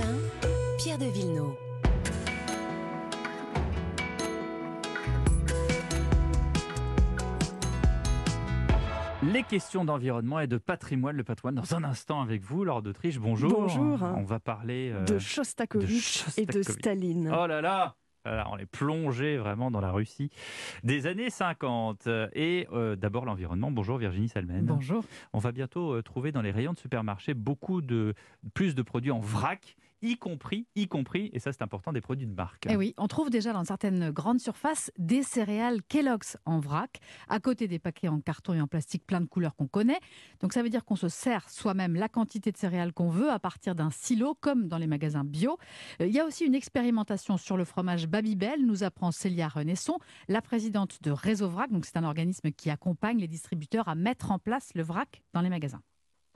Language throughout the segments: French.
matin, Pierre de Villeneuve. Les questions d'environnement et de patrimoine, le patrimoine dans un instant avec vous, Laure d'Autriche. Bonjour. Bonjour. On va parler euh, de Shostakovich et de. Staline. Oh là là Alors, on est plongé vraiment dans la Russie des années 50. Et euh, d'abord l'environnement. Bonjour Virginie Salmen. Bonjour. On va bientôt euh, trouver dans les rayons de supermarché beaucoup de plus de produits en vrac, y compris, y compris, et ça c'est important, des produits de marque. Eh oui, on trouve déjà dans certaines grandes surfaces des céréales Kellogg's en vrac, à côté des paquets en carton et en plastique plein de couleurs qu'on connaît. Donc ça veut dire qu'on se sert soi-même la quantité de céréales qu'on veut à partir d'un silo, comme dans les magasins bio. Euh, Il y a aussi une expérimentation sur le fromage Babybel, nous apprend Célia Renesson, la présidente de Réseau Vrac. Donc c'est un organisme qui accompagne les distributeurs à mettre en place le vrac dans les magasins.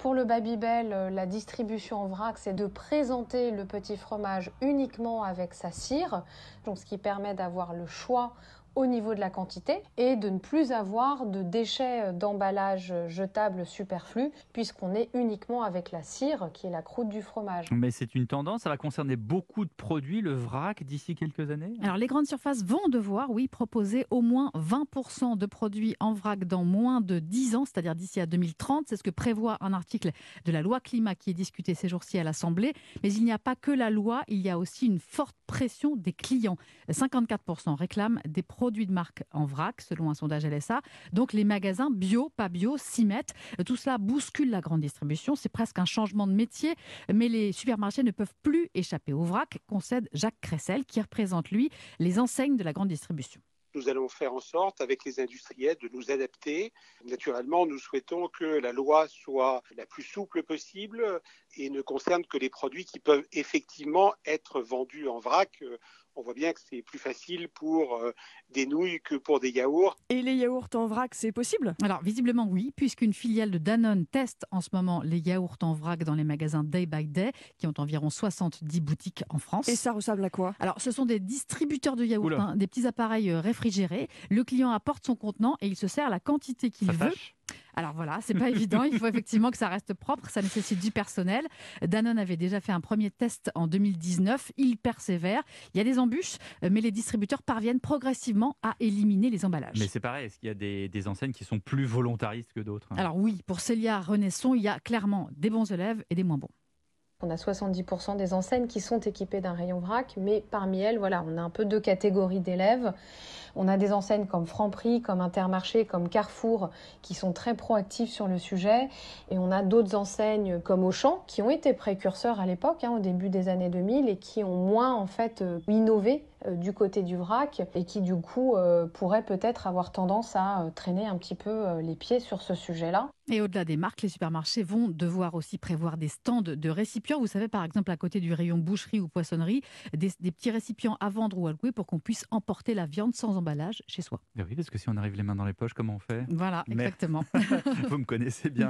Pour le Babybel, euh, la distribution en vrac, c'est de présenter le petit fromage uniquement avec sa cire, donc ce qui permet d'avoir le choix au niveau de la quantité et de ne plus avoir de déchets d'emballage jetables superflus puisqu'on est uniquement avec la cire qui est la croûte du fromage. Mais c'est une tendance, ça va concerner beaucoup de produits, le vrac, d'ici quelques années? Alors les grandes surfaces vont devoir, oui, proposer au moins 20% de produits en vrac dans moins de 10 ans, c'est-à-dire d'ici à 2030. C'est ce que prévoit un article de la loi climat qui est discuté ces jours-ci à l'Assemblée. Mais il n'y a pas que la loi, il y a aussi une forte pression des clients. 54% réclament des produits de marque en vrac, selon un sondage LSA. Donc les magasins bio, pas bio, s'y mettent. Tout cela bouscule la grande distribution. C'est presque un changement de métier. Mais les supermarchés ne peuvent plus échapper au vrac, concède Jacques Cressel, qui représente, lui, les enseignes de la grande distribution. Nous allons faire en sorte, avec les industriels, de nous adapter. Naturellement, nous souhaitons que la loi soit la plus souple possible et ne concerne que les produits qui peuvent effectivement être vendus en vrac. On voit bien que c'est plus facile pour euh, des nouilles que pour des yaourts. Et les yaourts en vrac, c'est possible? Alors visiblement oui, puisqu'une filiale de Danone teste en ce moment les yaourts en vrac dans les magasins Day by Day, qui ont environ 70 boutiques en France. Et ça ressemble à quoi? Alors, ce sont des distributeurs de yaourts, hein, des petits appareils euh, réfrigérés. Le client apporte son contenant et il se sert la quantité qu'il veut. Alors voilà, c'est pas évident. Il faut effectivement que ça reste propre. Ça nécessite du personnel. Danone avait déjà fait un premier test en 2019. Il persévère. Il y a des embûches, mais les distributeurs parviennent progressivement à éliminer les emballages. Mais c'est pareil, est-ce qu'il y a des, des enseignes qui sont plus volontaristes que d'autres hein? Alors oui, pour Célia Renesson, il y a clairement des bons élèves et des moins bons. On a 70% des enseignes qui sont équipées d'un rayon vrac, mais parmi elles, voilà, on a un peu deux catégories d'élèves. On a des enseignes comme Franprix, comme Intermarché, comme Carrefour, qui sont très proactifs sur le sujet. Et on a d'autres enseignes comme Auchan, qui ont été précurseurs à l'époque, hein, au début des années 2000, et qui ont moins en fait euh, innové euh, du côté du vrac, et qui du coup euh, pourraient peut-être avoir tendance à traîner un petit peu les pieds sur ce sujet-là. Et au-delà des marques, les supermarchés vont devoir aussi prévoir des stands de récipients. Vous savez, par exemple, à côté du rayon boucherie ou poissonnerie, des, des petits récipients à vendre ou à louer pour qu'on puisse emporter la viande sans chez soi. Ben oui, parce que si on arrive les mains dans les poches, comment on fait? Voilà, exactement. Vous me connaissez bien.